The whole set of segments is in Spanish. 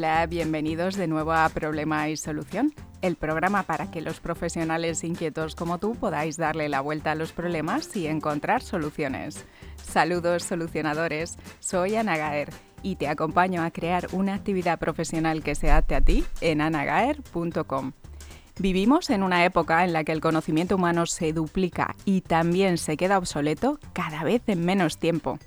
Hola, bienvenidos de nuevo a Problema y Solución, el programa para que los profesionales inquietos como tú podáis darle la vuelta a los problemas y encontrar soluciones. Saludos solucionadores, soy Ana Gaer y te acompaño a crear una actividad profesional que se adapte a ti en anagaer.com. Vivimos en una época en la que el conocimiento humano se duplica y también se queda obsoleto cada vez en menos tiempo.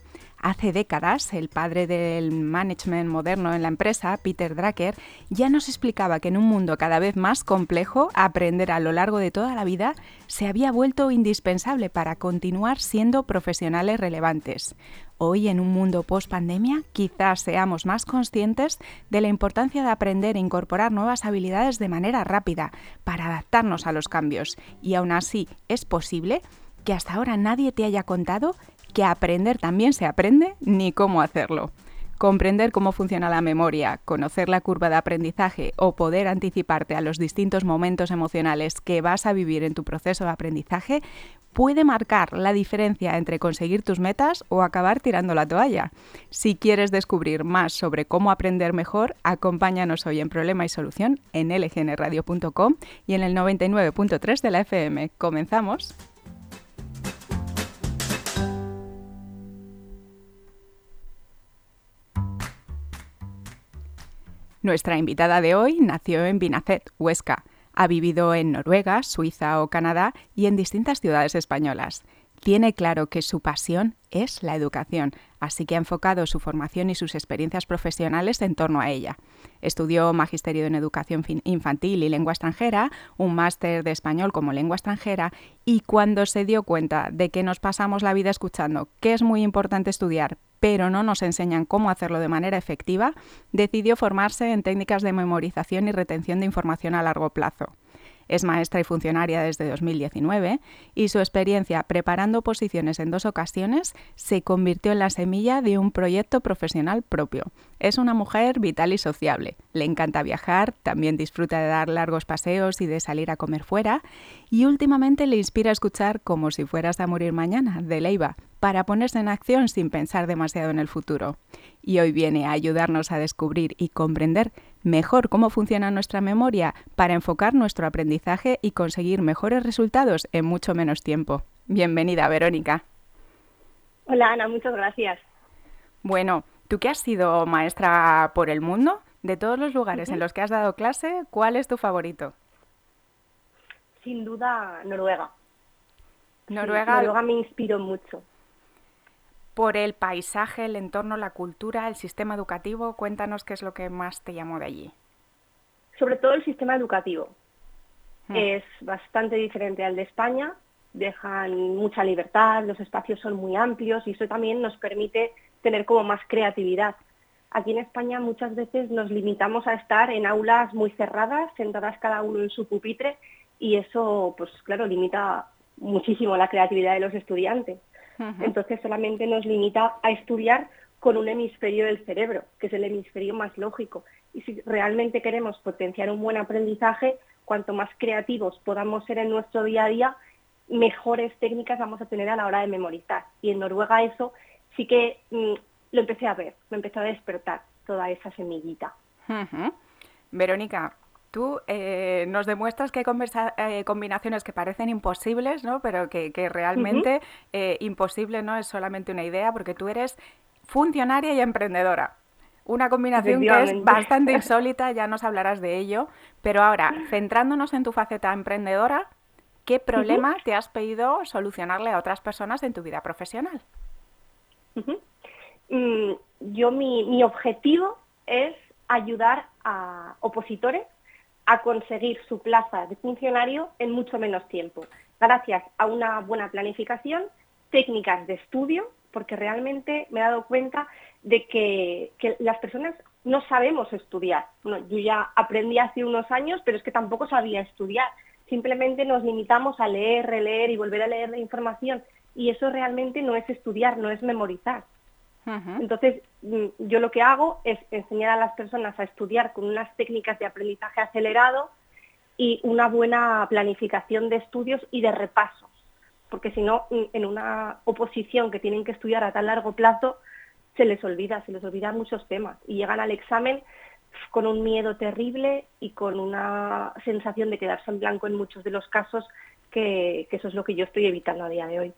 Hace décadas, el padre del management moderno en la empresa, Peter Drucker, ya nos explicaba que en un mundo cada vez más complejo, aprender a lo largo de toda la vida se había vuelto indispensable para continuar siendo profesionales relevantes. Hoy, en un mundo post-pandemia, quizás seamos más conscientes de la importancia de aprender e incorporar nuevas habilidades de manera rápida para adaptarnos a los cambios. Y aún así, es posible que hasta ahora nadie te haya contado que aprender también se aprende ni cómo hacerlo. Comprender cómo funciona la memoria, conocer la curva de aprendizaje o poder anticiparte a los distintos momentos emocionales que vas a vivir en tu proceso de aprendizaje puede marcar la diferencia entre conseguir tus metas o acabar tirando la toalla. Si quieres descubrir más sobre cómo aprender mejor, acompáñanos hoy en Problema y Solución en lgnradio.com y en el 99.3 de la FM. Comenzamos. Nuestra invitada de hoy nació en Binacet, Huesca. Ha vivido en Noruega, Suiza o Canadá y en distintas ciudades españolas. Tiene claro que su pasión es la educación, así que ha enfocado su formación y sus experiencias profesionales en torno a ella. Estudió Magisterio en Educación Infantil y Lengua Extranjera, un máster de español como lengua extranjera y cuando se dio cuenta de que nos pasamos la vida escuchando que es muy importante estudiar, pero no nos enseñan cómo hacerlo de manera efectiva, decidió formarse en técnicas de memorización y retención de información a largo plazo. Es maestra y funcionaria desde 2019 y su experiencia preparando posiciones en dos ocasiones se convirtió en la semilla de un proyecto profesional propio. Es una mujer vital y sociable. Le encanta viajar, también disfruta de dar largos paseos y de salir a comer fuera y últimamente le inspira a escuchar Como si fueras a morir mañana de Leiva para ponerse en acción sin pensar demasiado en el futuro. Y hoy viene a ayudarnos a descubrir y comprender mejor cómo funciona nuestra memoria para enfocar nuestro aprendizaje y conseguir mejores resultados en mucho menos tiempo. Bienvenida, Verónica. Hola, Ana, muchas gracias. Bueno, tú que has sido maestra por el mundo, de todos los lugares en los que has dado clase, ¿cuál es tu favorito? Sin duda, Noruega. Noruega. Noruega me inspiró mucho. Por el paisaje, el entorno, la cultura, el sistema educativo, cuéntanos qué es lo que más te llamó de allí. Sobre todo el sistema educativo. Hmm. Es bastante diferente al de España, dejan mucha libertad, los espacios son muy amplios y eso también nos permite tener como más creatividad. Aquí en España muchas veces nos limitamos a estar en aulas muy cerradas, sentadas cada uno en su pupitre y eso, pues claro, limita muchísimo la creatividad de los estudiantes. Entonces solamente nos limita a estudiar con un hemisferio del cerebro, que es el hemisferio más lógico. Y si realmente queremos potenciar un buen aprendizaje, cuanto más creativos podamos ser en nuestro día a día, mejores técnicas vamos a tener a la hora de memorizar. Y en Noruega eso sí que mm, lo empecé a ver, me empezó a despertar toda esa semillita. Verónica, Tú eh, nos demuestras que hay eh, combinaciones que parecen imposibles, ¿no? pero que, realmente eh, imposible no es solamente una idea, porque tú eres funcionaria y emprendedora. Una combinación que es bastante insólita, ya nos hablarás de ello. Pero ahora, centrándonos en tu faceta emprendedora, ¿qué problema te has pedido solucionarle a otras personas en tu vida profesional? Mm, yo, mi, mi objetivo es ayudar a opositores a conseguir su plaza de funcionario en mucho menos tiempo, gracias a una buena planificación, técnicas de estudio, porque realmente me he dado cuenta de que, las personas no sabemos estudiar. yo ya aprendí hace unos años, pero es que tampoco sabía estudiar. Simplemente nos limitamos a leer, releer y volver a leer la información. Y eso realmente no es estudiar, no es memorizar. Entonces, mm, yo lo que hago es enseñar a las personas a estudiar con unas técnicas de aprendizaje acelerado y una buena planificación de estudios y de repasos, porque si no, mm, en una oposición que tienen que estudiar a tan largo plazo, se les olvida, se les olvidan muchos temas. Y llegan al examen con un miedo terrible y con una sensación de quedarse en blanco en muchos de los casos, que, que eso es lo que yo estoy evitando a día de hoy.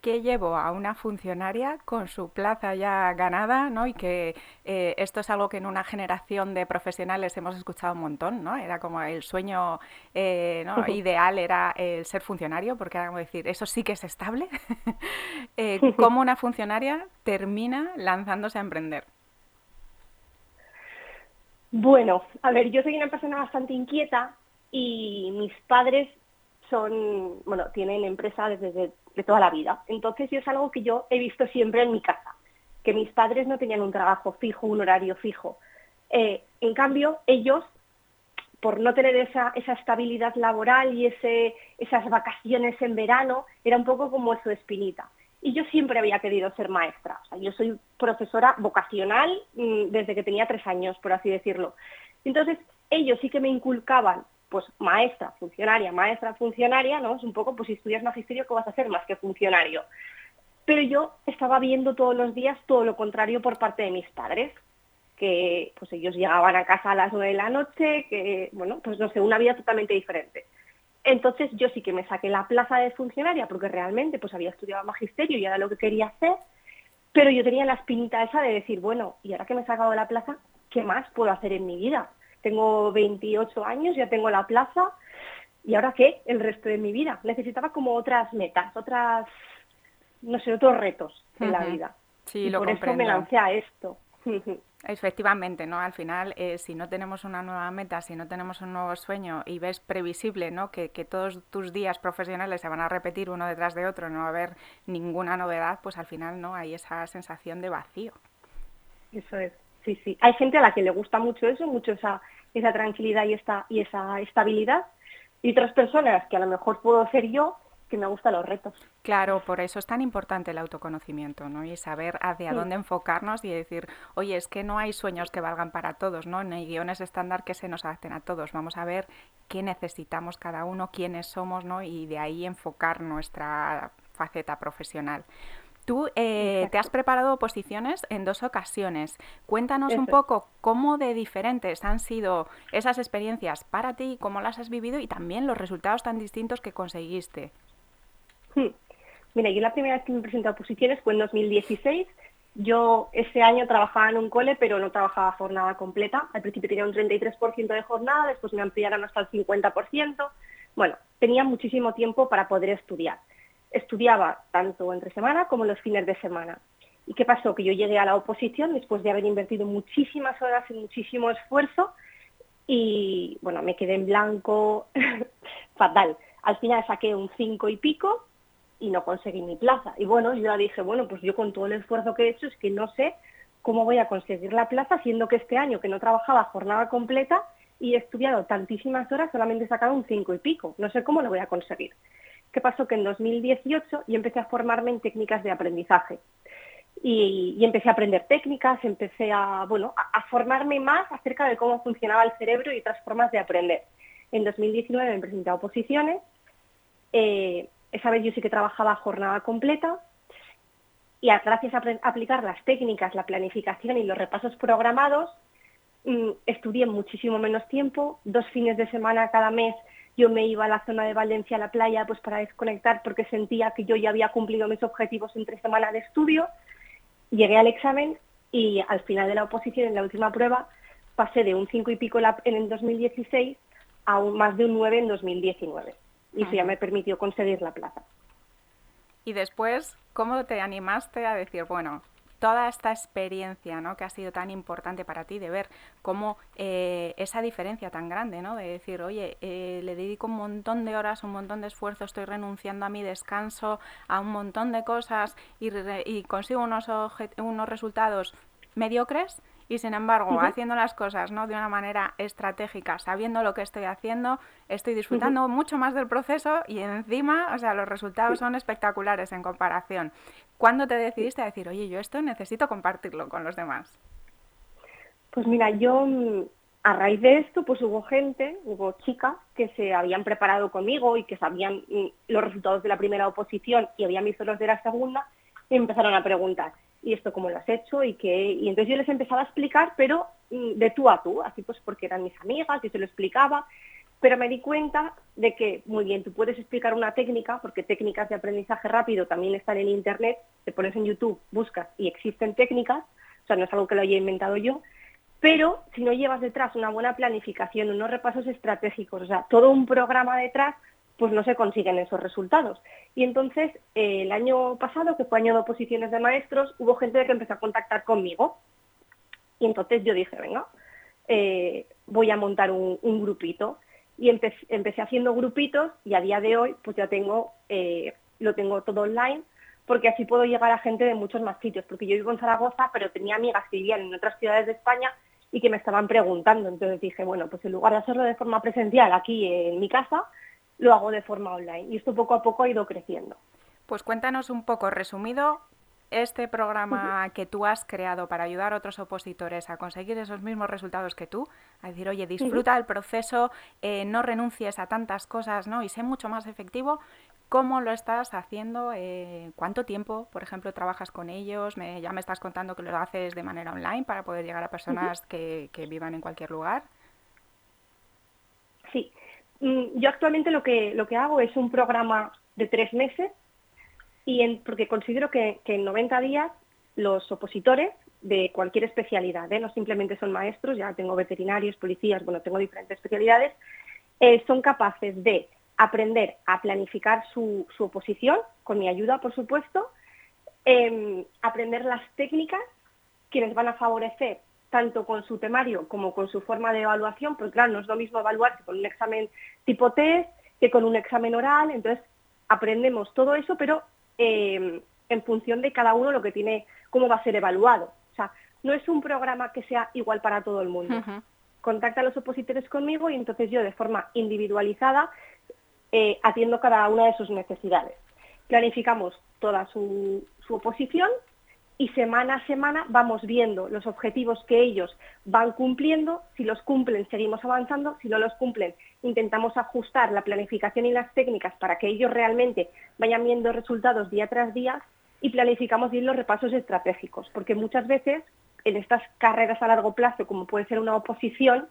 ¿Qué llevó a una funcionaria con su plaza ya ganada, ¿no? Y que eh, esto es algo que en una generación de profesionales hemos escuchado un montón, ¿no? Era como el sueño eh, ideal era el ser funcionario, porque era como decir, eso sí que es estable. eh, ¿Cómo una funcionaria termina lanzándose a emprender? Bueno, a ver, yo soy una persona bastante inquieta y mis padres son, bueno, tienen empresa desde de toda la vida. Entonces, yo es algo que yo he visto siempre en mi casa, que mis padres no tenían un trabajo fijo, un horario fijo. Eh, en cambio, ellos, por no tener esa, estabilidad laboral y ese, esas vacaciones en verano, era un poco como su espinita. Y yo siempre había querido ser maestra. Yo soy profesora vocacional mm, desde que tenía tres años, por así decirlo. Entonces, ellos sí que me inculcaban pues maestra, funcionaria, maestra, funcionaria, ¿no? Es un poco, pues si estudias magisterio, ¿qué vas a hacer más que funcionario? Pero yo estaba viendo todos los días todo lo contrario por parte de mis padres, que pues ellos llegaban a casa a las nueve de la noche, que, bueno, pues no sé, una vida totalmente diferente. Entonces yo sí que me saqué la plaza de funcionaria porque realmente pues había estudiado magisterio y era lo que quería hacer, pero yo tenía la espinita esa de decir, bueno, y ahora que me he sacado la plaza, ¿qué más puedo hacer en mi vida? Tengo 28 años, ya tengo la plaza, ¿y ahora qué? El resto de mi vida. Necesitaba como otras metas, otras, no sé, otros retos en la vida. Sí, y lo por eso me lancé a esto. Efectivamente, ¿no? Al final, eh, si no tenemos una nueva meta, si no tenemos un nuevo sueño y ves previsible, ¿no? Que, que, todos tus días profesionales se van a repetir uno detrás de otro, no va a haber ninguna novedad, pues al final, ¿no? Hay esa sensación de vacío. Eso es sí, sí. Hay gente a la que le gusta mucho eso, mucho esa, esa tranquilidad y, esta, y esa estabilidad. Y otras personas que a lo mejor puedo ser yo, que me gustan los retos. Claro, por eso es tan importante el autoconocimiento, ¿no? Y saber hacia dónde enfocarnos y decir, oye, es que no hay sueños que valgan para todos, ¿no? No hay guiones estándar que se nos adapten a todos. Vamos a ver qué necesitamos cada uno, quiénes somos, ¿no? Y de ahí enfocar nuestra faceta profesional. Tú eh, te has preparado oposiciones en dos ocasiones. Cuéntanos un poco cómo de diferentes han sido esas experiencias para ti, cómo las has vivido y también los resultados tan distintos que conseguiste. Hmm. Mira, yo la primera vez que me presenté a oposiciones fue en 2016. Yo ese año trabajaba en un cole, pero no trabajaba jornada completa. Al principio tenía un 33% de jornada, después me ampliaron hasta el 50%. Bueno, tenía muchísimo tiempo para poder estudiar estudiaba tanto entre semana como los fines de semana. ¿Y qué pasó? Que yo llegué a la oposición después de haber invertido muchísimas horas y muchísimo esfuerzo y, bueno, me quedé en blanco, fatal. Al final saqué un cinco y pico y no conseguí mi plaza. Y bueno, yo ya dije, bueno, pues yo con todo el esfuerzo que he hecho es que no sé cómo voy a conseguir la plaza, siendo que este año que no trabajaba jornada completa y he estudiado tantísimas horas, solamente he sacado un cinco y pico. No sé cómo lo voy a conseguir. ¿Qué pasó? Que en 2018 yo empecé a formarme en técnicas de aprendizaje. Y, empecé a aprender técnicas, empecé a, bueno, a, formarme más acerca de cómo funcionaba el cerebro y otras formas de aprender. En 2019 me presenté a oposiciones. Eh, esa vez yo sí que trabajaba jornada completa y gracias a aplicar las técnicas, la planificación y los repasos programados, mm, estudié muchísimo menos tiempo, dos fines de semana cada mes yo me iba a la zona de Valencia, a la playa, pues para desconectar porque sentía que yo ya había cumplido mis objetivos en tres semanas de estudio. Llegué al examen y al final de la oposición, en la última prueba, pasé de un cinco y pico en el 2016 a un, más de un 9 en 2019. Y eso ya me permitió conseguir la plaza. Y después, ¿cómo te animaste a decir, bueno, toda esta experiencia ¿no? que ha sido tan importante para ti, de ver cómo eh, esa diferencia tan grande, ¿no? de decir, oye, eh, le dedico un montón de horas, un montón de esfuerzo, estoy renunciando a mi descanso, a un montón de cosas y, y consigo unos, unos resultados mediocres y sin embargo, haciendo las cosas ¿no? de una manera estratégica, sabiendo lo que estoy haciendo, estoy disfrutando mucho más del proceso y encima, o sea, los resultados son espectaculares en comparación. ¿Cuándo te decidiste a decir, oye, yo esto necesito compartirlo con los demás? Pues mira, yo mm, a raíz de esto, pues hubo gente, hubo chicas que se habían preparado conmigo y que sabían mm, los resultados de la primera oposición y habían visto los de la segunda y empezaron a preguntar, ¿y esto cómo lo has hecho? Y, que, y entonces yo les empezaba a explicar, pero mm, de tú a tú, así pues porque eran mis amigas y se lo explicaba, pero me di cuenta de que, muy bien, tú puedes explicar una técnica, porque técnicas de aprendizaje rápido también están en Internet, te pones en YouTube, buscas y existen técnicas, o sea, no es algo que lo haya inventado yo, pero si no llevas detrás una buena planificación, unos repasos estratégicos, o sea, todo un programa detrás, pues no se consiguen esos resultados. Y entonces, eh, el año pasado, que fue año de oposiciones de maestros, hubo gente que empezó a contactar conmigo. Y entonces yo dije, venga, eh, voy a montar un, grupito. Y empecé, haciendo grupitos y a día de hoy, pues ya tengo, eh, lo tengo todo online, porque así puedo llegar a gente de muchos más sitios. Porque yo vivo en Zaragoza, pero tenía amigas que vivían en otras ciudades de España y que me estaban preguntando. Entonces dije, bueno, pues en lugar de hacerlo de forma presencial aquí en mi casa, lo hago de forma online. Y esto poco a poco ha ido creciendo. Pues cuéntanos un poco, resumido, este programa que tú has creado para ayudar a otros opositores a conseguir esos mismos resultados que tú, a decir, oye, disfruta del proceso, eh, no renuncies a tantas cosas, ¿no? Y sé mucho más efectivo. ¿Cómo lo estás haciendo? Eh, ¿Cuánto tiempo, por ejemplo, trabajas con ellos? Me, ya me estás contando que lo haces de manera online para poder llegar a personas que, que vivan en cualquier lugar. Sí, yo actualmente lo que, lo que hago es un programa de tres meses y porque considero que, en 90 días los opositores de cualquier especialidad, ¿eh? no simplemente son maestros, ya tengo veterinarios, policías, bueno, tengo diferentes especialidades, eh, son capaces de aprender a planificar su, oposición, con mi ayuda, por supuesto, em, aprender las técnicas que les van a favorecer tanto con su temario como con su forma de evaluación, porque claro, no es lo mismo evaluarse con un examen tipo test que con un examen oral, entonces aprendemos todo eso, pero Em, en función de cada uno lo que tiene, cómo va a ser evaluado. O sea, no es un programa que sea igual para todo el mundo. Contacta a los opositores conmigo y entonces yo de forma individualizada eh, atiendo cada una de sus necesidades. Planificamos toda su oposición y semana a semana vamos viendo los objetivos que ellos van cumpliendo, si los cumplen seguimos avanzando, si no los cumplen intentamos ajustar la planificación y las técnicas para que ellos realmente vayan viendo resultados día tras día y planificamos bien los repasos estratégicos, porque muchas veces en estas carreras a largo plazo, como puede ser una oposición,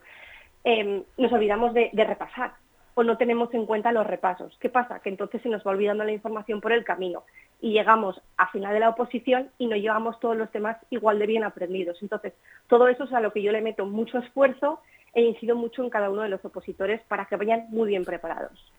em, nos olvidamos de repasar o no tenemos en cuenta los repasos. ¿Qué pasa? Que entonces se nos va olvidando la información por el camino y llegamos a final de la oposición y no llevamos todos los temas igual de bien aprendidos. Entonces, todo eso es a lo que yo le meto mucho esfuerzo e incido mucho en cada uno de los opositores para que vayan muy bien preparados.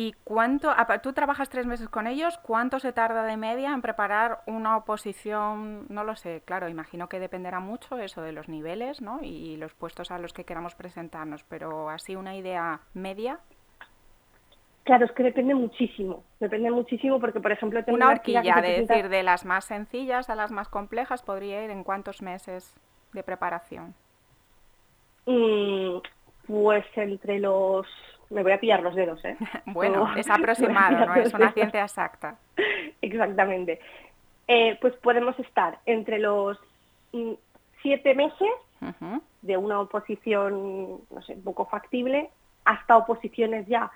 ¿Y cuánto, tú trabajas tres meses con ellos, cuánto se tarda de media en preparar una oposición? No lo sé, claro, imagino que dependerá mucho eso de los niveles ¿no? y los puestos a los que queramos presentarnos, pero así una idea media. Claro, es que depende muchísimo, depende muchísimo porque, por ejemplo, tengo una horquilla, de decir, de las más sencillas a las más complejas, podría ir en cuántos meses de preparación. Mm, pues entre los... Me voy a pillar los dedos, ¿eh? bueno, es aproximado, no es una ciencia exacta. Exactamente. Eh, pues podemos estar entre los mm, siete meses de una oposición, no sé, poco factible, hasta oposiciones ya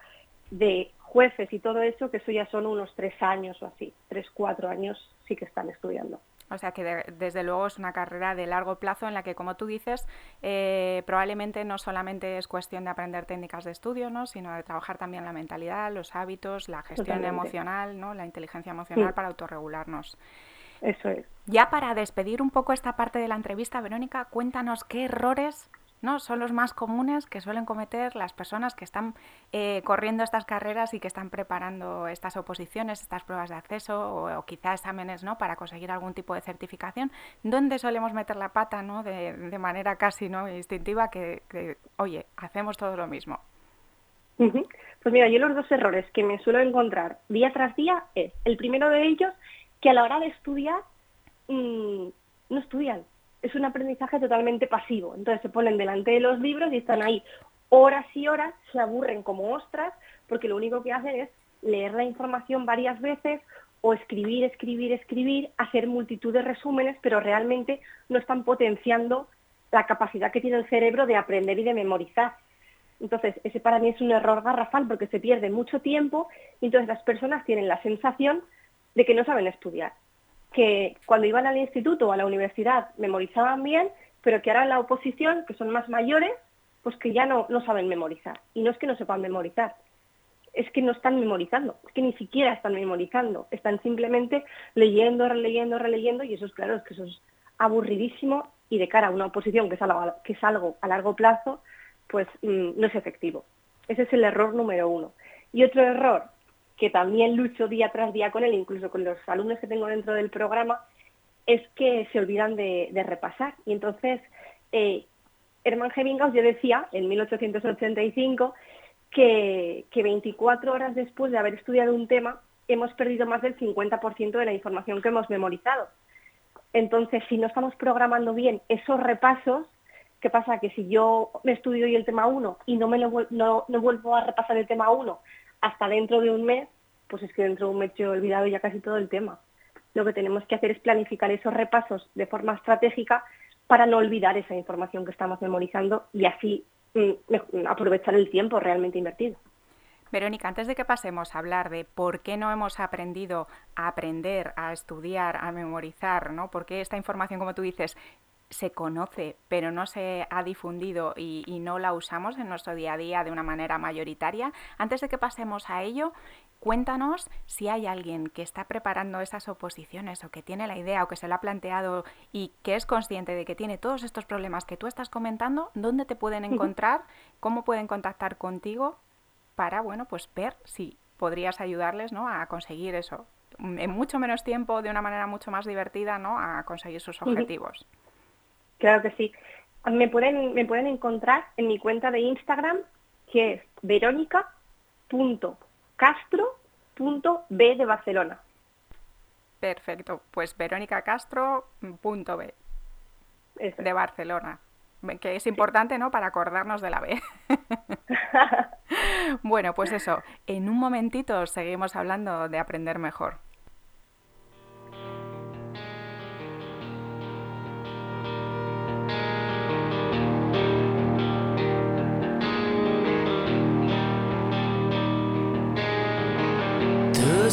de jueces y todo eso, que eso ya son unos tres años o así, tres, cuatro años sí que están estudiando. O sea que desde luego es una carrera de largo plazo en la que, como tú dices, eh, probablemente no solamente es cuestión de aprender técnicas de estudio, ¿no? sino de trabajar también la mentalidad, los hábitos, la gestión emocional, ¿no? la inteligencia emocional para autorregularnos. Eso es. Ya para despedir un poco esta parte de la entrevista, Verónica, cuéntanos qué errores ¿no? Son los más comunes que suelen cometer las personas que están eh, corriendo estas carreras y que están preparando estas oposiciones, estas pruebas de acceso o, quizás exámenes ¿no? para conseguir algún tipo de certificación. ¿Dónde solemos meter la pata ¿no? de, manera casi ¿no? instintiva que, oye, hacemos todo lo mismo? Pues mira, yo los dos errores que me suelo encontrar día tras día es, el primero de ellos, que a la hora de estudiar mm, no estudian es un aprendizaje totalmente pasivo. Entonces se ponen delante de los libros y están ahí horas y horas, se aburren como ostras, porque lo único que hacen es leer la información varias veces o escribir, escribir, escribir, hacer multitud de resúmenes, pero realmente no están potenciando la capacidad que tiene el cerebro de aprender y de memorizar. Entonces, ese para mí es un error garrafal porque se pierde mucho tiempo y entonces las personas tienen la sensación de que no saben estudiar que cuando iban al instituto o a la universidad memorizaban bien, pero que ahora en la oposición, que son más mayores, pues que ya no, no saben memorizar. Y no es que no sepan memorizar, es que no están memorizando, es que ni siquiera están memorizando, están simplemente leyendo, releyendo, releyendo, y eso es claro, es que eso es aburridísimo y de cara a una oposición que es algo, que es algo a largo plazo, pues mm, no es efectivo. Ese es el error número uno. Y otro error que también lucho día tras día con él, incluso con los alumnos que tengo dentro del programa, es que se olvidan de, repasar. Y entonces, eh, Hermann Hemingway yo decía, en 1885, que, que 24 horas después de haber estudiado un tema, hemos perdido más del 50% de la información que hemos memorizado. Entonces, si no estamos programando bien esos repasos, ¿qué pasa? Que si yo me estudio hoy el tema 1 y no, me lo, no, no vuelvo a repasar el tema 1 hasta dentro de un mes, pues es que dentro de un mes yo he olvidado ya casi todo el tema. Lo que tenemos que hacer es planificar esos repasos de forma estratégica para no olvidar esa información que estamos memorizando y así mm, aprovechar el tiempo realmente invertido. Verónica, antes de que pasemos a hablar de por qué no hemos aprendido a aprender, a estudiar, a memorizar, ¿no? Porque esta información, como tú dices, se conoce, pero no se ha difundido y, y, no la usamos en nuestro día a día de una manera mayoritaria. Antes de que pasemos a ello, cuéntanos si hay alguien que está preparando esas oposiciones o que tiene la idea o que se lo ha planteado y que es consciente de que tiene todos estos problemas que tú estás comentando, ¿dónde te pueden encontrar? ¿Cómo pueden contactar contigo? para, bueno, pues ver si podrías ayudarles, ¿no? A conseguir eso en mucho menos tiempo, de una manera mucho más divertida, ¿no? A conseguir sus objetivos. Claro que sí. Me pueden, me pueden encontrar en mi cuenta de Instagram, que es verónica.castro.b de Barcelona. Perfecto, pues verónicacastro.b de Barcelona que es importante, ¿no? Para acordarnos de la B. bueno, pues eso, en un momentito seguimos hablando de aprender mejor.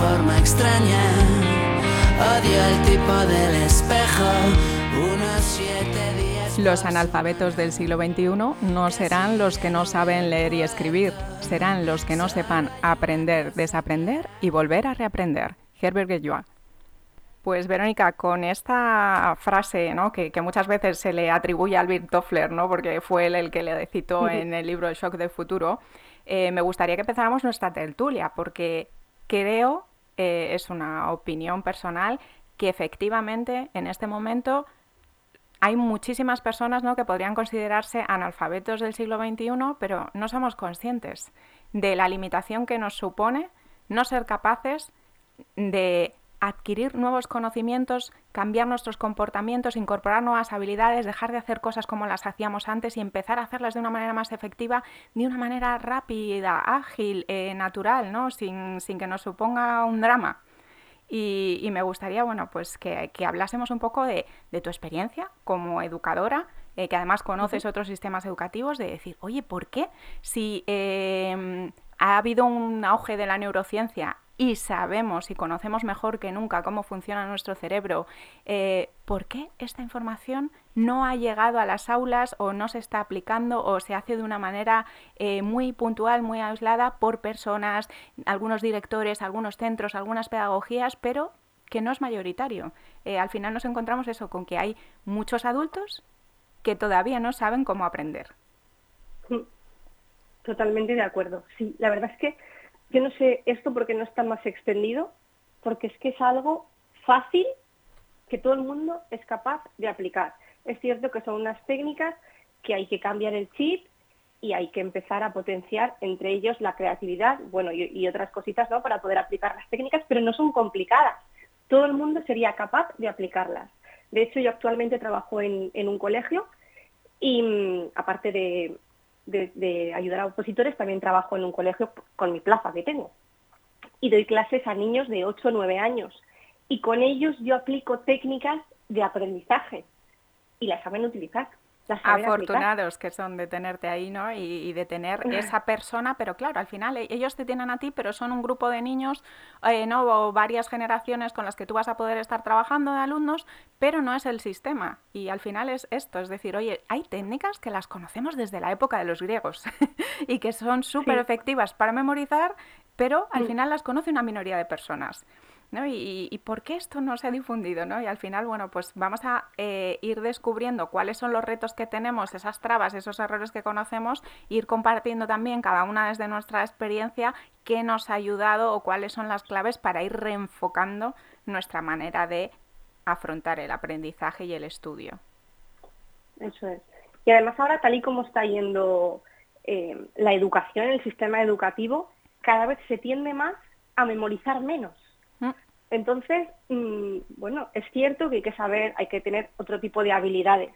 forma extraña. Odio el tipo del espejo los analfabetos del siglo XXI no serán los que no saben leer y escribir, serán los que no sepan aprender, desaprender y volver a reaprender. Herbert Guillois. Pues Verónica, con esta frase ¿no? que, muchas veces se le atribuye a Albert Toffler, ¿no? porque fue él el que le citó en el libro El shock del futuro, eh, me gustaría que empezáramos nuestra tertulia, porque creo, eh, es una opinión personal, que efectivamente en este momento hay muchísimas personas ¿no? que podrían considerarse analfabetos del siglo XXI, pero no somos conscientes de la limitación que nos supone no ser capaces de adquirir nuevos conocimientos, cambiar nuestros comportamientos, incorporar nuevas habilidades, dejar de hacer cosas como las hacíamos antes y empezar a hacerlas de una manera más efectiva, de una manera rápida, ágil, eh, natural, ¿no? sin, sin que nos suponga un drama. Y, me gustaría, bueno, pues que, hablásemos un poco de, tu experiencia como educadora, eh, que además conoces otros sistemas educativos, de decir, oye, ¿por qué si em, ha habido un auge de la neurociencia y sabemos y conocemos mejor que nunca cómo funciona nuestro cerebro, eh, ¿por qué esta información no ha llegado a las aulas o no se está aplicando o se hace de una manera eh, muy puntual, muy aislada por personas, algunos directores, algunos centros, algunas pedagogías, pero que no es mayoritario? Eh, al final nos encontramos eso con que hay muchos adultos que todavía no saben cómo aprender. Totalmente de acuerdo. Sí, la verdad es que yo no sé esto porque no está más extendido, porque es que es algo fácil que todo el mundo es capaz de aplicar. Es cierto que son unas técnicas que hay que cambiar el chip y hay que empezar a potenciar entre ellos la creatividad, bueno, y, otras cositas, ¿no? Para poder aplicar las técnicas, pero no son complicadas. Todo el mundo sería capaz de aplicarlas. De hecho, yo actualmente trabajo en, un colegio y mm, aparte de, de, ayudar a opositores, también trabajo en un colegio con mi plaza que tengo. Y doy clases a niños de 8 o 9 años. Y con ellos yo aplico técnicas de aprendizaje y las saben utilizar. Afortunados que son de tenerte ahí, ¿no? Y, de tener esa persona, pero claro, al final e, ellos te tienen a ti, pero son un grupo de niños, eh, ¿no? O varias generaciones con las que tú vas a poder estar trabajando de alumnos, pero no es el sistema. Y al final es esto, es decir, oye, hay técnicas que las conocemos desde la época de los griegos y que son súper efectivas para memorizar, pero al final las conoce una minoría de personas. Y, por qué esto no se ha difundido, ¿no? Y al final, bueno, pues vamos a eh, ir descubriendo cuáles son los retos que tenemos, esas trabas, esos errores que conocemos, ir compartiendo también cada una desde nuestra experiencia qué nos ha ayudado o cuáles son las claves para ir reenfocando nuestra manera de afrontar el aprendizaje y el estudio. Eso es. Y además ahora, tal y como está yendo eh, la educación, el sistema educativo, cada vez se tiende más a memorizar menos. Entonces, mm, bueno, es cierto que hay que saber, hay que tener otro tipo de habilidades,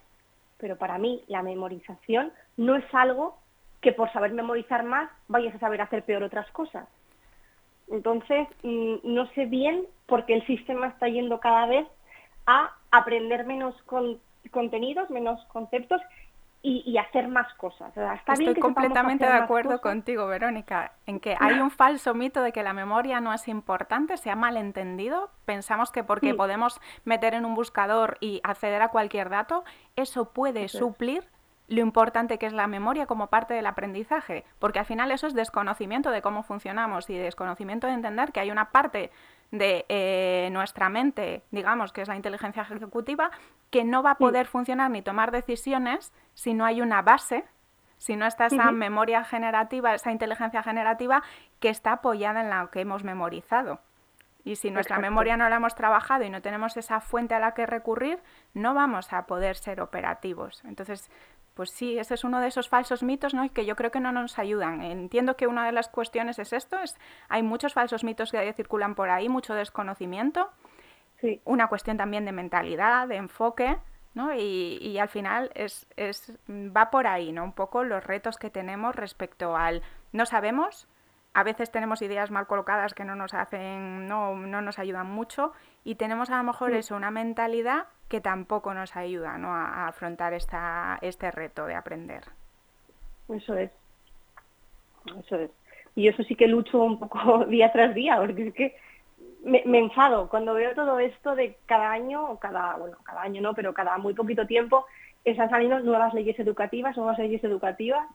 pero para mí la memorización no es algo que por saber memorizar más vayas a saber hacer peor otras cosas. Entonces, mm, no sé bien por qué el sistema está yendo cada vez a aprender menos contenidos, menos conceptos y, hacer más cosas. Estoy completamente de acuerdo contigo, Verónica, en que hay un falso mito de que la memoria no es importante, se ha malentendido. Pensamos que porque podemos meter en un buscador y acceder a cualquier dato, eso puede suplir lo importante que es la memoria como parte del aprendizaje, porque al final eso es desconocimiento de cómo funcionamos y desconocimiento de entender que hay una parte de eh, nuestra mente, digamos, que es la inteligencia ejecutiva, que no va a poder funcionar ni tomar decisiones si no hay una base, si no está esa memoria generativa, esa inteligencia generativa que está apoyada en la que hemos memorizado. Y si nuestra memoria no la hemos trabajado y no tenemos esa fuente a la que recurrir, no vamos a poder ser operativos. Entonces, pues sí, ese es uno de esos falsos mitos ¿no? y que yo creo que no nos ayudan. Entiendo que una de las cuestiones es esto, es, hay muchos falsos mitos que circulan por ahí, mucho desconocimiento, sí. una cuestión también de mentalidad, de enfoque, ¿no? y, y, al final es, es, va por ahí, ¿no? un poco los retos que tenemos respecto al no sabemos, a veces tenemos ideas mal colocadas que no nos hacen, no, no nos ayudan mucho y tenemos a lo mejor eso, una mentalidad que tampoco nos ayuda ¿no? a, afrontar esta, este reto de aprender. Eso es. Eso es. Y eso sí que lucho un poco día tras día, porque es que me, enfado cuando veo todo esto de cada año, o cada, bueno, cada año no, pero cada muy poquito tiempo, están saliendo nuevas leyes educativas, nuevas leyes educativas,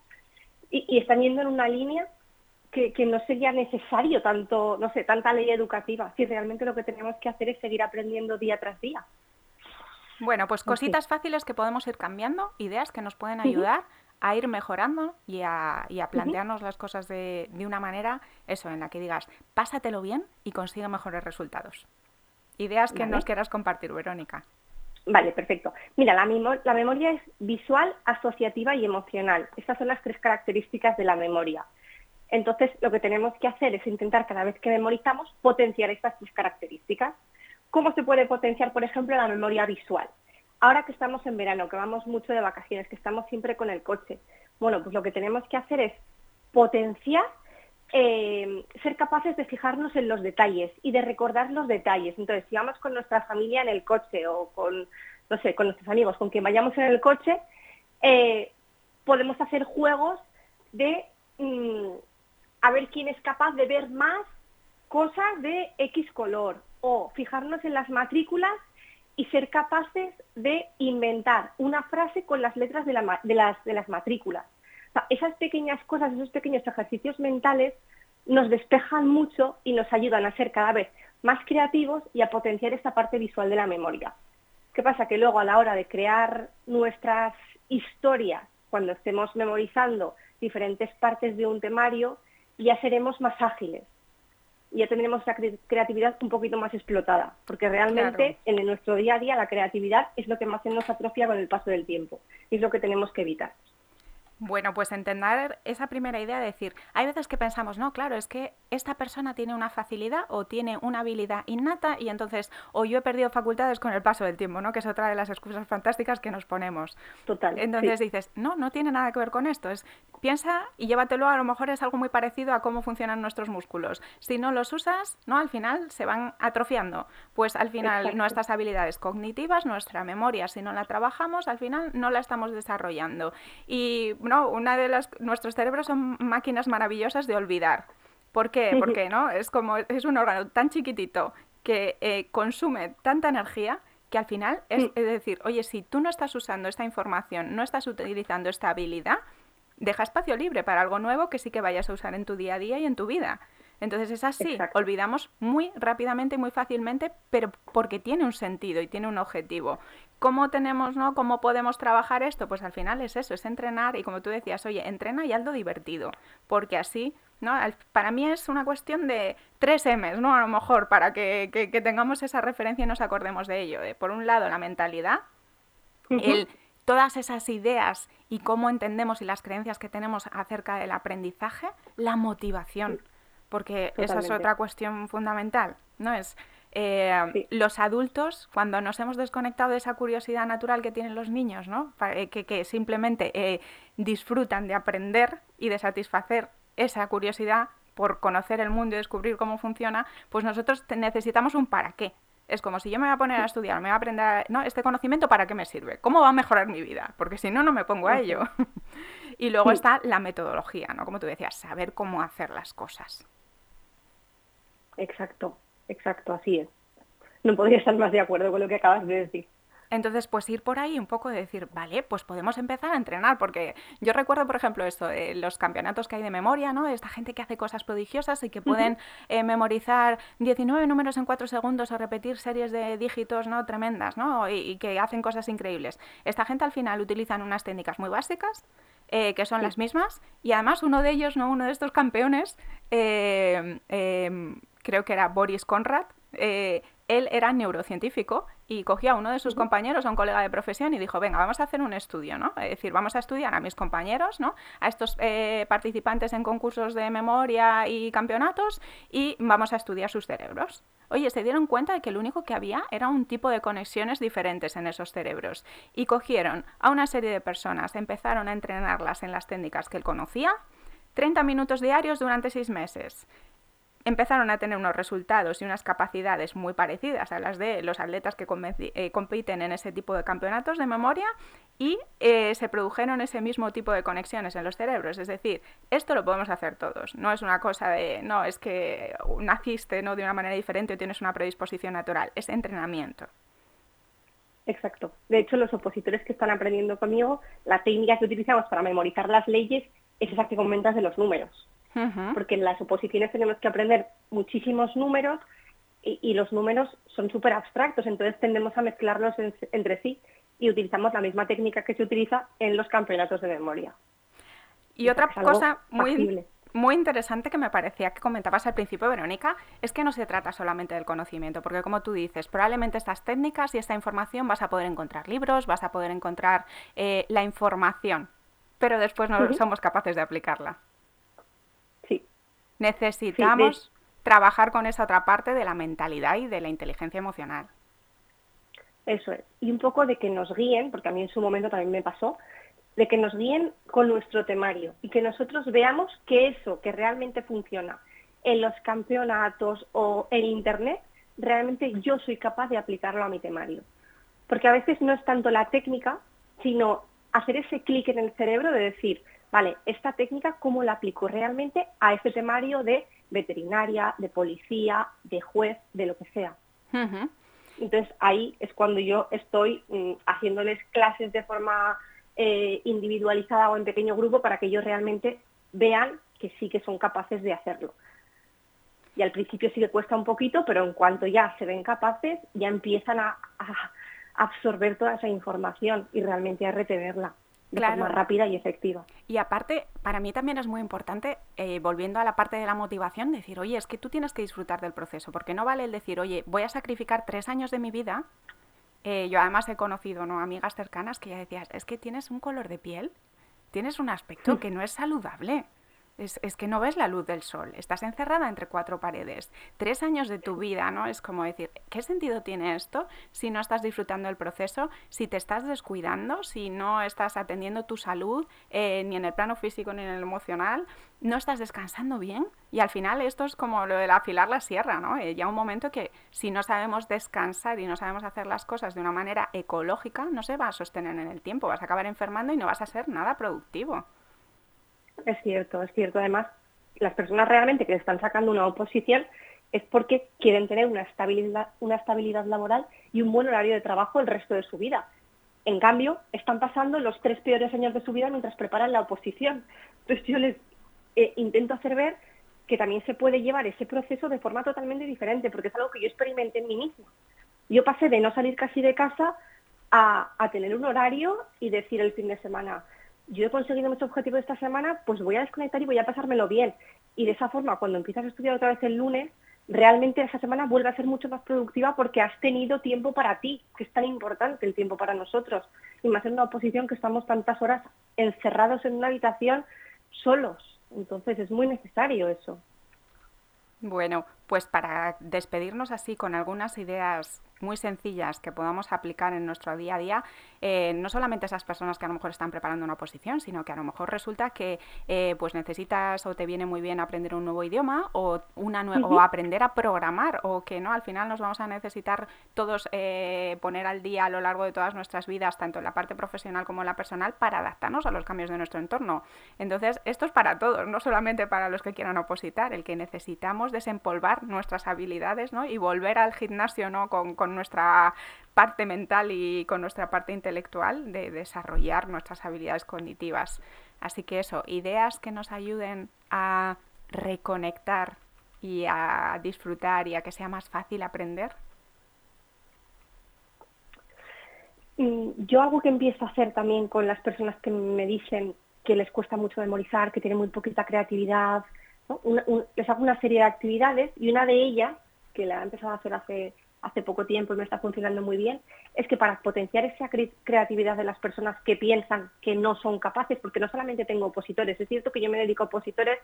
y, y están yendo en una línea que, que, no sería necesario tanto, no sé, tanta ley educativa, si realmente lo que tenemos que hacer es seguir aprendiendo día tras día. Bueno, pues cositas fáciles que podemos ir cambiando, ideas que nos pueden ayudar a ir mejorando y a, plantearnos las cosas de, una manera, eso, en la que digas, pásatelo bien y consigue mejores resultados. Ideas que nos quieras compartir, Verónica. Vale, perfecto. Mira, la, la memoria es visual, asociativa y emocional. Estas son las tres características de la memoria. Entonces, lo que tenemos que hacer es intentar cada vez que memorizamos potenciar estas tres características. ¿Cómo se puede potenciar, por ejemplo, la memoria visual? Ahora que estamos en verano, que vamos mucho de vacaciones, que estamos siempre con el coche, bueno, pues lo que tenemos que hacer es potenciar, eh, ser capaces de fijarnos en los detalles y de recordar los detalles. Entonces, si vamos con nuestra familia en el coche o con, no sé, con nuestros amigos, con quien vayamos en el coche, eh, podemos hacer juegos de mm, a ver quién es capaz de ver más cosas de X color o fijarnos en las matrículas y ser capaces de inventar una frase con las letras de, las, matrículas. esas pequeñas cosas, esos pequeños ejercicios mentales nos despejan mucho y nos ayudan a ser cada vez más creativos y a potenciar esta parte visual de la memoria. ¿Qué pasa? Que luego a la hora de crear nuestras historias, cuando estemos memorizando diferentes partes de un temario, ya seremos más ágiles ya tendremos la creatividad un poquito más explotada, porque realmente en nuestro día a día la creatividad es lo que más se nos atrofia con el paso del tiempo y es lo que tenemos que evitar. Bueno, pues entender esa primera idea de decir, hay veces que pensamos, no, claro, es que esta persona tiene una facilidad o tiene una habilidad innata y entonces, o yo he perdido facultades con el paso del tiempo, ¿no? Que es otra de las excusas fantásticas que nos ponemos. Total. Entonces dices, no, no tiene nada que ver con esto. Es, piensa y llévatelo, a lo mejor es algo muy parecido a cómo funcionan nuestros músculos. Si no los usas, ¿no? Al final se van atrofiando. Pues al final nuestras habilidades cognitivas, nuestra memoria, si no la trabajamos, al final no la estamos desarrollando. Y no, una de las nuestros cerebros son máquinas maravillosas de olvidar. ¿Por qué? Porque no, es como es un órgano tan chiquitito que eh, consume tanta energía que al final es, es, decir, oye, si tú no estás usando esta información, no estás utilizando esta habilidad, deja espacio libre para algo nuevo que sí que vayas a usar en tu día a día y en tu vida. Entonces es así, Exacto. olvidamos muy rápidamente y muy fácilmente, pero porque tiene un sentido y tiene un objetivo. ¿Cómo tenemos, no? ¿Cómo podemos trabajar esto? Pues al final es eso, es entrenar y como tú decías, oye, entrena y hazlo divertido, porque así, ¿no? Para mí es una cuestión de tres M's, ¿no? A lo mejor, para que, que, que tengamos esa referencia y nos acordemos de ello. Por un lado, la mentalidad, uh -huh. el todas esas ideas y cómo entendemos y las creencias que tenemos acerca del aprendizaje, la motivación, porque Totalmente. esa es otra cuestión fundamental, ¿no? Es eh, sí. los adultos, cuando nos hemos desconectado de esa curiosidad natural que tienen los niños, ¿no? Eh, que, que, simplemente eh, disfrutan de aprender y de satisfacer esa curiosidad por conocer el mundo y descubrir cómo funciona, pues nosotros necesitamos un para qué. Es como si yo me voy a poner a estudiar, me voy a aprender, ¿no? Este conocimiento, ¿para qué me sirve? ¿Cómo va a mejorar mi vida? Porque si no, no me pongo a ello. y luego está la metodología, ¿no? Como tú decías, saber cómo hacer las cosas. Exacto, exacto, así es. No podría estar más de acuerdo con lo que acabas de decir. Entonces, pues ir por ahí un poco de decir, vale, pues podemos empezar a entrenar, porque yo recuerdo, por ejemplo, esto, eh, los campeonatos que hay de memoria, ¿no? Esta gente que hace cosas prodigiosas y que pueden uh -huh. eh, memorizar 19 números en 4 segundos o repetir series de dígitos, ¿no? Tremendas, ¿no? Y, y que hacen cosas increíbles. Esta gente al final utilizan unas técnicas muy básicas, eh, que son sí. las mismas, y además uno de ellos, ¿no? Uno de estos campeones, eh, eh, creo que era Boris Conrad, eh, él era neurocientífico y cogió a uno de sus compañeros, a un colega de profesión, y dijo, venga, vamos a hacer un estudio, ¿no? Es decir, vamos a estudiar a mis compañeros, ¿no? A estos eh, participantes en concursos de memoria y campeonatos y vamos a estudiar sus cerebros. Oye, se dieron cuenta de que lo único que había era un tipo de conexiones diferentes en esos cerebros. Y cogieron a una serie de personas, empezaron a entrenarlas en las técnicas que él conocía, 30 minutos diarios durante seis meses empezaron a tener unos resultados y unas capacidades muy parecidas a las de los atletas que eh, compiten en ese tipo de campeonatos de memoria y eh, se produjeron ese mismo tipo de conexiones en los cerebros. Es decir, esto lo podemos hacer todos. No es una cosa de, no, es que naciste ¿no? de una manera diferente o tienes una predisposición natural. Es entrenamiento. Exacto. De hecho, los opositores que están aprendiendo conmigo, la técnica que utilizamos para memorizar las leyes es esa que comentas de los números. Uh -huh. Porque en las oposiciones tenemos que aprender muchísimos números y, y los números son súper abstractos, entonces tendemos a mezclarlos en, entre sí y utilizamos la misma técnica que se utiliza en los campeonatos de memoria. Y, y otra cosa muy, muy interesante que me parecía que comentabas al principio, Verónica, es que no se trata solamente del conocimiento, porque como tú dices, probablemente estas técnicas y esta información vas a poder encontrar libros, vas a poder encontrar eh, la información, pero después no uh -huh. somos capaces de aplicarla. Necesitamos sí, trabajar con esa otra parte de la mentalidad y de la inteligencia emocional. Eso es. Y un poco de que nos guíen, porque a mí en su momento también me pasó, de que nos guíen con nuestro temario y que nosotros veamos que eso que realmente funciona en los campeonatos o en Internet, realmente yo soy capaz de aplicarlo a mi temario. Porque a veces no es tanto la técnica, sino hacer ese clic en el cerebro de decir, vale, esta técnica, ¿cómo la aplico realmente a este temario de veterinaria, de policía, de juez, de lo que sea? Uh -huh. Entonces ahí es cuando yo estoy mm, haciéndoles clases de forma eh, individualizada o en pequeño grupo para que ellos realmente vean que sí que son capaces de hacerlo. Y al principio sí que cuesta un poquito, pero en cuanto ya se ven capaces, ya empiezan a, a absorber toda esa información y realmente a retenerla de claro. forma rápida y efectiva. Y aparte, para mí también es muy importante, eh, volviendo a la parte de la motivación, decir, oye, es que tú tienes que disfrutar del proceso, porque no vale el decir, oye, voy a sacrificar tres años de mi vida. Eh, yo además he conocido ¿no? amigas cercanas que ya decías, es que tienes un color de piel, tienes un aspecto que no es saludable. Es, es, que no ves la luz del sol, estás encerrada entre cuatro paredes. Tres años de tu vida, ¿no? Es como decir, ¿qué sentido tiene esto si no estás disfrutando del proceso, si te estás descuidando, si no estás atendiendo tu salud, eh, ni en el plano físico ni en el emocional, no estás descansando bien? Y al final esto es como lo del afilar la sierra, ¿no? Eh, ya un momento que si no sabemos descansar y no sabemos hacer las cosas de una manera ecológica, no se va a sostener en el tiempo, vas a acabar enfermando y no vas a ser nada productivo. Es cierto, es cierto. Además, las personas realmente que están sacando una oposición es porque quieren tener una estabilidad, una estabilidad laboral y un buen horario de trabajo el resto de su vida. En cambio, están pasando los tres peores años de su vida mientras preparan la oposición. Entonces yo les eh, intento hacer ver que también se puede llevar ese proceso de forma totalmente diferente, porque es algo que yo experimenté en mí misma. Yo pasé de no salir casi de casa a, a tener un horario y decir el fin de semana, yo he conseguido mis objetivos esta semana, pues voy a desconectar y voy a pasármelo bien. Y de esa forma, cuando empiezas a estudiar otra vez el lunes, realmente esa semana vuelve a ser mucho más productiva porque has tenido tiempo para ti, que es tan importante el tiempo para nosotros. Y más en una oposición que estamos tantas horas encerrados en una habitación solos. Entonces es muy necesario eso. Bueno, pues para despedirnos así con algunas ideas muy sencillas que podamos aplicar en nuestro día a día, eh, no solamente esas personas que a lo mejor están preparando una oposición, sino que a lo mejor resulta que eh, pues necesitas o te viene muy bien aprender un nuevo idioma o, una o aprender a programar o que no, al final nos vamos a necesitar todos eh, poner al día a lo largo de todas nuestras vidas, tanto en la parte profesional como en la personal, para adaptarnos a los cambios de nuestro entorno. Entonces, esto es para todos, no solamente para los que quieran opositar, el que necesitamos desempolvar nuestras habilidades ¿no? y volver al gimnasio ¿no? con, con nuestra parte mental y con nuestra parte intelectual de desarrollar nuestras habilidades cognitivas. Así que eso, ideas que nos ayuden a reconectar y a disfrutar y a que sea más fácil aprender. Yo algo que empiezo a hacer también con las personas que me dicen que les cuesta mucho memorizar, que tienen muy poquita creatividad, les hago una serie de actividades y una de ellas, que la he empezado a hacer hace poco tiempo y me está funcionando muy bien, es que para potenciar esa creatividad de las personas que piensan que no son capaces, porque no solamente tengo opositores, es cierto que yo me dedico a opositores,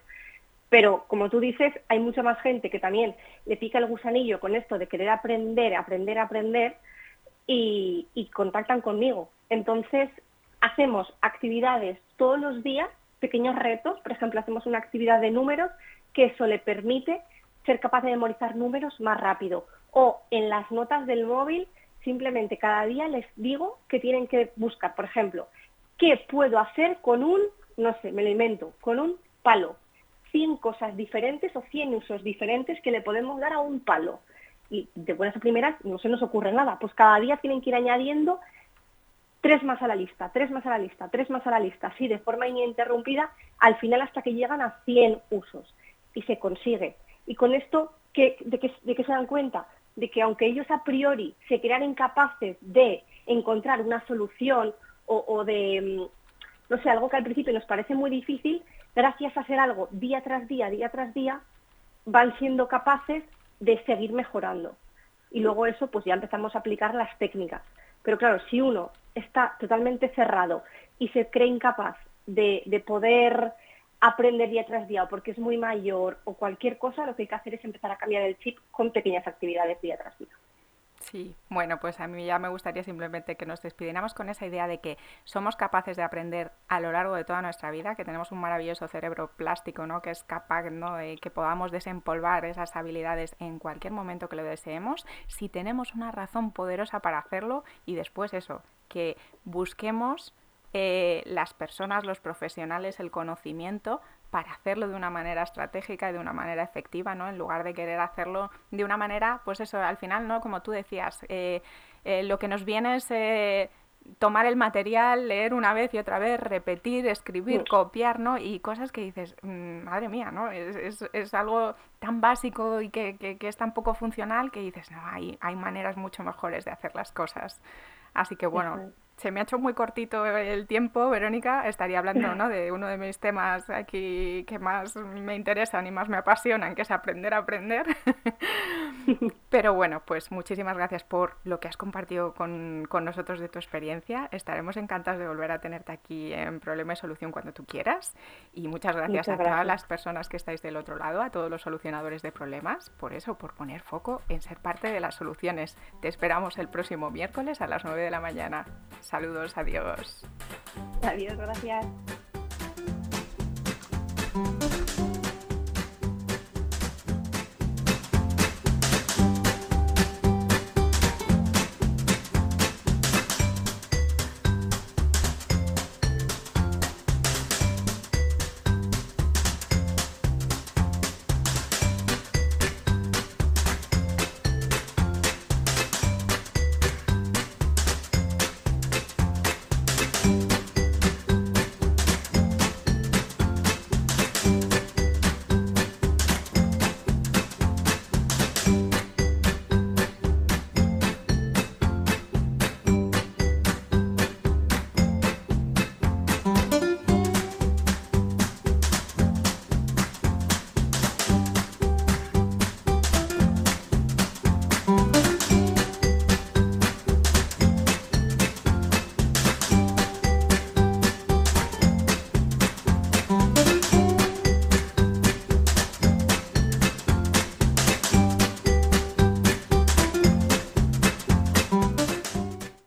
pero como tú dices, hay mucha más gente que también le pica el gusanillo con esto de querer aprender, aprender, aprender y contactan conmigo. Entonces, hacemos actividades todos los días, pequeños retos, por ejemplo, hacemos una actividad de números que eso le permite ser capaz de memorizar números más rápido o en las notas del móvil simplemente cada día les digo que tienen que buscar, por ejemplo, ¿qué puedo hacer con un, no sé, me lo invento, con un palo? 100 cosas diferentes o 100 usos diferentes que le podemos dar a un palo. Y de buenas a primeras no se nos ocurre nada, pues cada día tienen que ir añadiendo tres más a la lista, tres más a la lista, tres más a la lista, así de forma ininterrumpida, al final hasta que llegan a 100 usos. Y se consigue. Y con esto, ¿qué, de, qué, ¿de qué se dan cuenta? de que aunque ellos a priori se crean incapaces de encontrar una solución o, de, mm, no sé, algo que al principio nos parece muy difícil, gracias a hacer algo día tras día, día tras día, van siendo capaces de seguir mejorando. Y luego eso, pues ya empezamos a aplicar las técnicas. Pero claro, si uno está totalmente cerrado y se cree incapaz de, de poder aprender día tras día o porque es muy mayor o cualquier cosa, lo que hay que hacer es empezar a cambiar el chip con pequeñas actividades día tras día. Sí, bueno, pues a mí ya me gustaría simplemente que nos despidiéramos con esa idea de que somos capaces de aprender a lo largo de toda nuestra vida, que tenemos un maravilloso cerebro plástico, ¿no? Que es capaz, ¿no? De que podamos desempolvar esas habilidades en cualquier momento que lo deseemos, si tenemos una razón poderosa para hacerlo y después eso, que busquemos eh, las personas, los profesionales, el conocimiento para hacerlo de una manera estratégica y de una manera efectiva, ¿no? En lugar de querer hacerlo de una manera, pues eso, al final, ¿no? Como tú decías, eh, eh, lo que nos viene es tomar el material, leer una vez y otra vez, repetir, escribir, copiar, ¿no? Y cosas que dices, mm, madre mía, ¿no? Es, es, algo tan básico y que, que, es tan poco funcional que dices, no, hay, hay maneras mucho mejores de hacer las cosas. Así que bueno, se me ha hecho muy cortito el tiempo, Verónica. Estaría hablando ¿no? de uno de mis temas aquí que más me interesan y más me apasionan, que es aprender a aprender. Pero bueno, pues muchísimas gracias por lo que has compartido con, con, nosotros de tu experiencia. Estaremos encantados de volver a tenerte aquí en Problema y Solución cuando tú quieras. Y muchas gracias a todas las personas que estáis del otro lado, a todos los solucionadores de problemas, por eso, por poner foco en ser parte de las soluciones. Te esperamos el próximo miércoles a las 9 de la mañana. Saludos, adiós. Adiós, gracias.